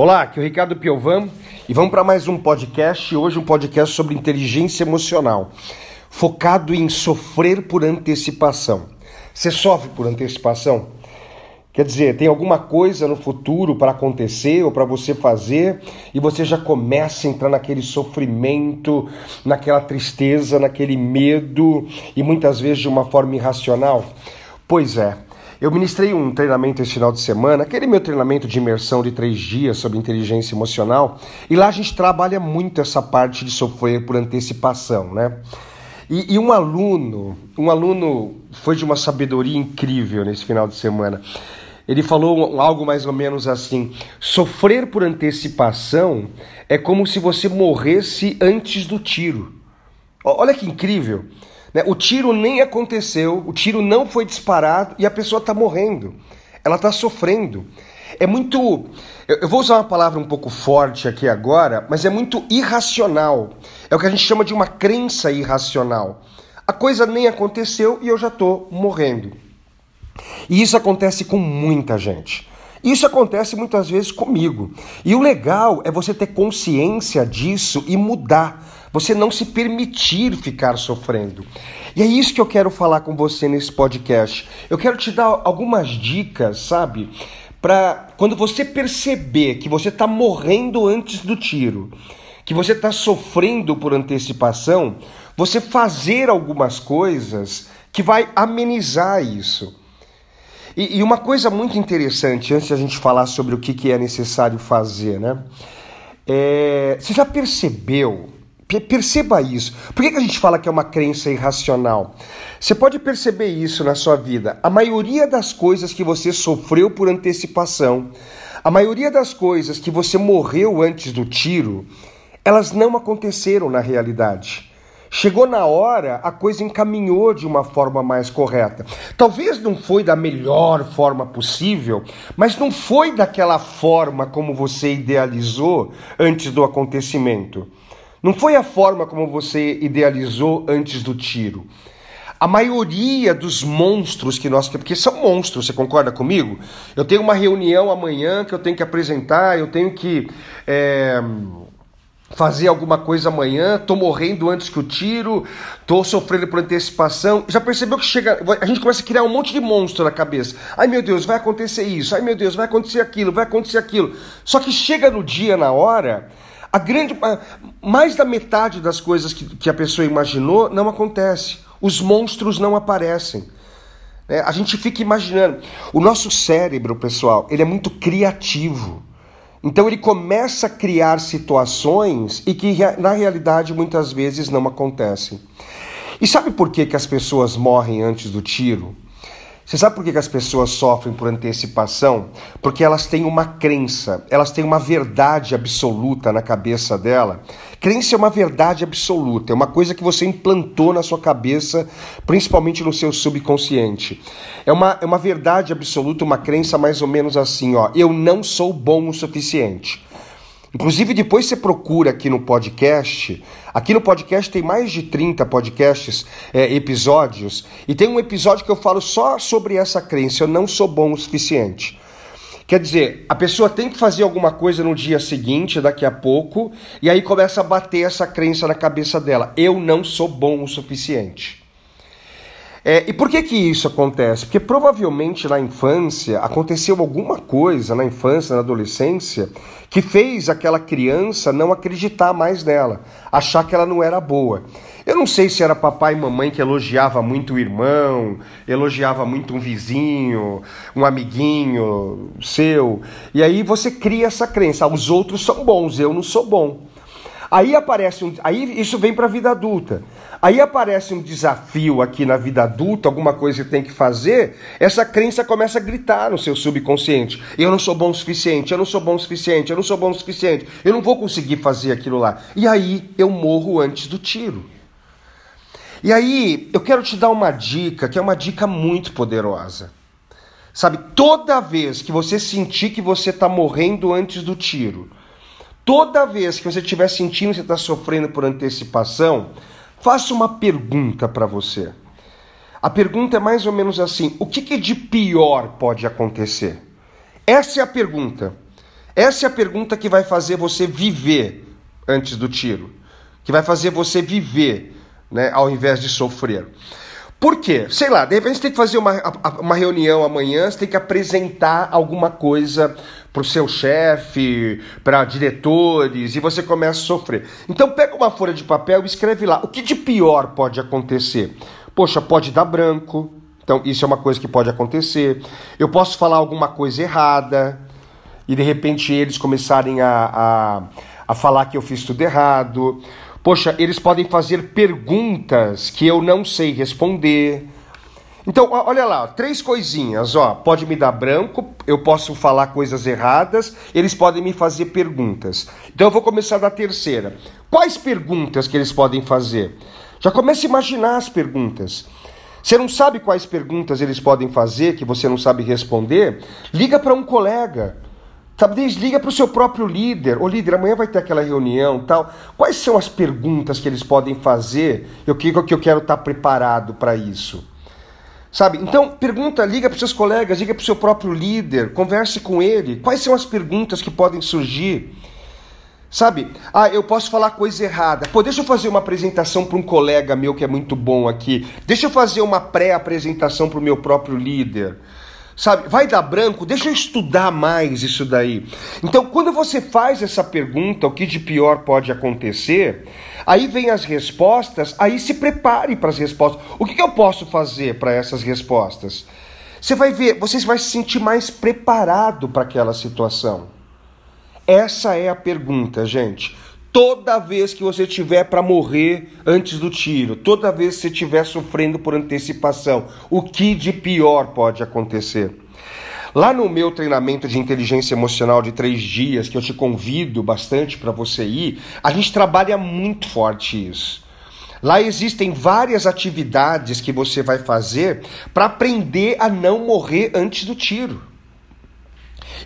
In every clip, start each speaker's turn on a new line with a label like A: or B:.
A: Olá, aqui é o Ricardo Piovan e vamos para mais um podcast. Hoje um podcast sobre inteligência emocional, focado em sofrer por antecipação. Você sofre por antecipação? Quer dizer, tem alguma coisa no futuro para acontecer ou para você fazer e você já começa a entrar naquele sofrimento, naquela tristeza, naquele medo e muitas vezes de uma forma irracional? Pois é. Eu ministrei um treinamento esse final de semana, aquele meu treinamento de imersão de três dias sobre inteligência emocional, e lá a gente trabalha muito essa parte de sofrer por antecipação, né? E, e um aluno, um aluno foi de uma sabedoria incrível nesse final de semana. Ele falou algo mais ou menos assim: sofrer por antecipação é como se você morresse antes do tiro. Olha que incrível! Né? O tiro nem aconteceu, o tiro não foi disparado e a pessoa está morrendo. Ela está sofrendo. É muito. Eu vou usar uma palavra um pouco forte aqui agora, mas é muito irracional. É o que a gente chama de uma crença irracional. A coisa nem aconteceu e eu já estou morrendo. E isso acontece com muita gente. Isso acontece muitas vezes comigo. E o legal é você ter consciência disso e mudar. Você não se permitir ficar sofrendo. E é isso que eu quero falar com você nesse podcast. Eu quero te dar algumas dicas, sabe? Para quando você perceber que você está morrendo antes do tiro, que você está sofrendo por antecipação, você fazer algumas coisas que vai amenizar isso. E, e, uma coisa muito interessante, antes de a gente falar sobre o que, que é necessário fazer, né? É, você já percebeu? Perceba isso. Por que, que a gente fala que é uma crença irracional? Você pode perceber isso na sua vida. A maioria das coisas que você sofreu por antecipação, a maioria das coisas que você morreu antes do tiro, elas não aconteceram na realidade. Chegou na hora, a coisa encaminhou de uma forma mais correta. Talvez não foi da melhor forma possível, mas não foi daquela forma como você idealizou antes do acontecimento. Não foi a forma como você idealizou antes do tiro. A maioria dos monstros que nós. Porque são monstros, você concorda comigo? Eu tenho uma reunião amanhã que eu tenho que apresentar, eu tenho que. É fazer alguma coisa amanhã, tô morrendo antes que o tiro, tô sofrendo por antecipação. Já percebeu que chega, a gente começa a criar um monte de monstro na cabeça. Ai meu Deus, vai acontecer isso. Ai meu Deus, vai acontecer aquilo, vai acontecer aquilo. Só que chega no dia, na hora, a grande mais da metade das coisas que, que a pessoa imaginou não acontece. Os monstros não aparecem. É, a gente fica imaginando. O nosso cérebro, pessoal, ele é muito criativo. Então ele começa a criar situações e que na realidade muitas vezes não acontecem. E sabe por que, que as pessoas morrem antes do tiro? Você sabe por que, as pessoas sofrem por antecipação? Porque elas têm uma crença, elas têm uma verdade absoluta na cabeça dela. Crença é uma verdade absoluta, é uma coisa que você implantou na sua cabeça, principalmente no seu subconsciente. É uma, é uma verdade absoluta, uma crença mais ou menos assim: ó, eu não sou bom o suficiente. Inclusive, depois você procura aqui no podcast. Aqui no podcast tem mais de 30 podcasts, é, episódios, e tem um episódio que eu falo só sobre essa crença: eu não sou bom o suficiente. Quer dizer, a pessoa tem que fazer alguma coisa no dia seguinte, daqui a pouco, e aí começa a bater essa crença na cabeça dela: eu não sou bom o suficiente. É, e por que que isso acontece? Porque provavelmente na infância aconteceu alguma coisa na infância, na adolescência, que fez aquela criança não acreditar mais nela, achar que ela não era boa. Eu não sei se era papai e mamãe que elogiava muito o irmão, elogiava muito um vizinho, um amiguinho seu, e aí você cria essa crença: ah, os outros são bons, eu não sou bom. Aí aparece um, aí isso vem para a vida adulta. Aí aparece um desafio aqui na vida adulta, alguma coisa que tem que fazer, essa crença começa a gritar no seu subconsciente. Eu não sou bom o suficiente, eu não sou bom o suficiente, eu não sou bom o suficiente, eu não vou conseguir fazer aquilo lá. E aí eu morro antes do tiro. E aí eu quero te dar uma dica, que é uma dica muito poderosa. Sabe, toda vez que você sentir que você está morrendo antes do tiro, Toda vez que você estiver sentindo que você está sofrendo por antecipação, faça uma pergunta para você. A pergunta é mais ou menos assim: o que, que de pior pode acontecer? Essa é a pergunta. Essa é a pergunta que vai fazer você viver antes do tiro, que vai fazer você viver, né, ao invés de sofrer. Por quê? Sei lá, de repente você tem que fazer uma, uma reunião amanhã, você tem que apresentar alguma coisa para o seu chefe, para diretores, e você começa a sofrer. Então pega uma folha de papel e escreve lá o que de pior pode acontecer. Poxa, pode dar branco, então isso é uma coisa que pode acontecer. Eu posso falar alguma coisa errada, e de repente eles começarem a, a, a falar que eu fiz tudo errado. Poxa, eles podem fazer perguntas que eu não sei responder. Então, olha lá, três coisinhas, ó. Pode me dar branco, eu posso falar coisas erradas, eles podem me fazer perguntas. Então eu vou começar da terceira. Quais perguntas que eles podem fazer? Já comece a imaginar as perguntas. Você não sabe quais perguntas eles podem fazer que você não sabe responder? Liga para um colega. Talvez liga para o seu próprio líder. Ô líder, amanhã vai ter aquela reunião tal. Quais são as perguntas que eles podem fazer? Eu que eu quero estar preparado para isso. Sabe? Então, pergunta, liga para seus colegas, liga para o seu próprio líder, converse com ele. Quais são as perguntas que podem surgir? Sabe? Ah, eu posso falar coisa errada. Pô, deixa eu fazer uma apresentação para um colega meu que é muito bom aqui. Deixa eu fazer uma pré-apresentação para o meu próprio líder. Sabe, vai dar branco? Deixa eu estudar mais isso daí. Então, quando você faz essa pergunta, o que de pior pode acontecer, aí vem as respostas, aí se prepare para as respostas. O que, que eu posso fazer para essas respostas? Você vai ver, você vai se sentir mais preparado para aquela situação. Essa é a pergunta, gente. Toda vez que você tiver para morrer antes do tiro, toda vez que você estiver sofrendo por antecipação, o que de pior pode acontecer? Lá no meu treinamento de inteligência emocional de três dias, que eu te convido bastante para você ir, a gente trabalha muito forte isso. Lá existem várias atividades que você vai fazer para aprender a não morrer antes do tiro.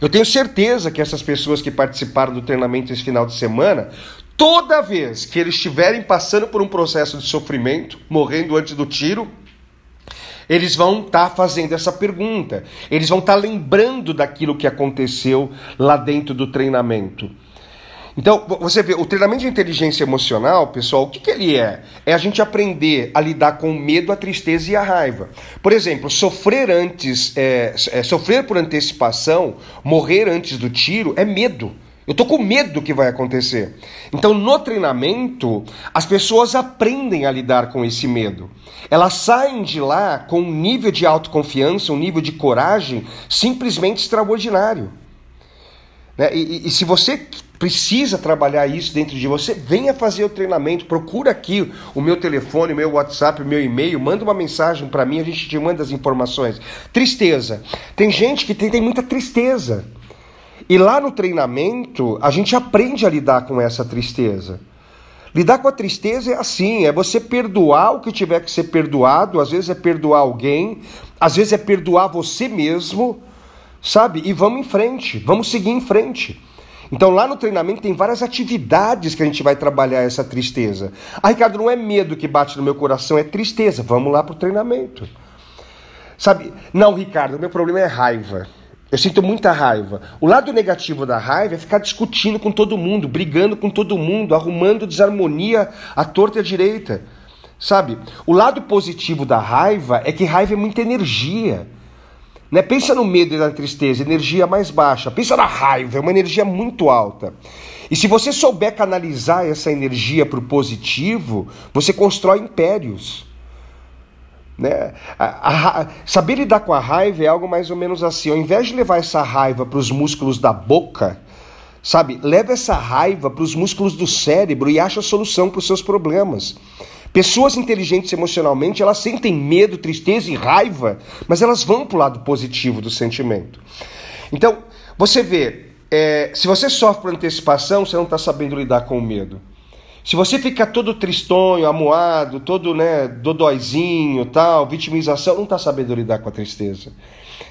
A: Eu tenho certeza que essas pessoas que participaram do treinamento esse final de semana, toda vez que eles estiverem passando por um processo de sofrimento, morrendo antes do tiro, eles vão estar tá fazendo essa pergunta, eles vão estar tá lembrando daquilo que aconteceu lá dentro do treinamento. Então, você vê, o treinamento de inteligência emocional, pessoal, o que, que ele é? É a gente aprender a lidar com o medo, a tristeza e a raiva. Por exemplo, sofrer antes, é, é, sofrer por antecipação, morrer antes do tiro, é medo. Eu tô com medo do que vai acontecer. Então, no treinamento, as pessoas aprendem a lidar com esse medo. Elas saem de lá com um nível de autoconfiança, um nível de coragem simplesmente extraordinário. Né? E, e, e se você precisa trabalhar isso dentro de você, venha fazer o treinamento, procura aqui o meu telefone, o meu WhatsApp, o meu e-mail, manda uma mensagem para mim, a gente te manda as informações. Tristeza. Tem gente que tem, tem muita tristeza. E lá no treinamento, a gente aprende a lidar com essa tristeza. Lidar com a tristeza é assim, é você perdoar o que tiver que ser perdoado, às vezes é perdoar alguém, às vezes é perdoar você mesmo, sabe? E vamos em frente, vamos seguir em frente. Então lá no treinamento tem várias atividades que a gente vai trabalhar essa tristeza. Ah, Ricardo, não é medo que bate no meu coração, é tristeza. Vamos lá para o treinamento. Sabe? Não, Ricardo, meu problema é raiva. Eu sinto muita raiva. O lado negativo da raiva é ficar discutindo com todo mundo, brigando com todo mundo, arrumando desarmonia à torta e à direita. Sabe? O lado positivo da raiva é que raiva é muita energia. Né? Pensa no medo e na tristeza, energia mais baixa. Pensa na raiva, é uma energia muito alta. E se você souber canalizar essa energia para o positivo, você constrói impérios. Né? A, a, saber lidar com a raiva é algo mais ou menos assim. Ao invés de levar essa raiva para os músculos da boca, sabe, leva essa raiva para os músculos do cérebro e acha solução para os seus problemas. Pessoas inteligentes emocionalmente, elas sentem medo, tristeza e raiva, mas elas vão para o lado positivo do sentimento. Então, você vê, é, se você sofre por antecipação, você não está sabendo lidar com o medo. Se você fica todo tristonho, amuado, todo né, dodóizinho, tal, vitimização, não está sabendo lidar com a tristeza.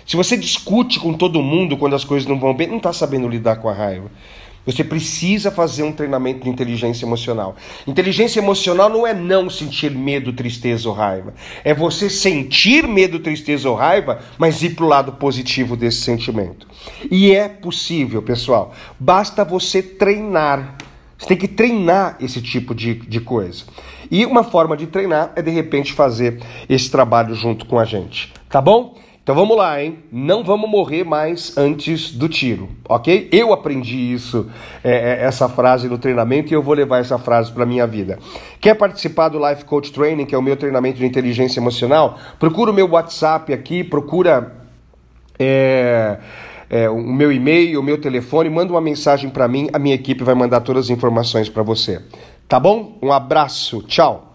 A: Se você discute com todo mundo quando as coisas não vão bem, não está sabendo lidar com a raiva. Você precisa fazer um treinamento de inteligência emocional. Inteligência emocional não é não sentir medo, tristeza ou raiva. É você sentir medo, tristeza ou raiva, mas ir para o lado positivo desse sentimento. E é possível, pessoal. Basta você treinar. Você tem que treinar esse tipo de, de coisa. E uma forma de treinar é de repente fazer esse trabalho junto com a gente. Tá bom? Então vamos lá, hein? Não vamos morrer mais antes do tiro, ok? Eu aprendi isso, é, é essa frase no treinamento e eu vou levar essa frase para minha vida. Quer participar do Life Coach Training, que é o meu treinamento de inteligência emocional? Procura o meu WhatsApp aqui, procura é, é, o meu e-mail, o meu telefone, manda uma mensagem para mim, a minha equipe vai mandar todas as informações para você. Tá bom? Um abraço, tchau.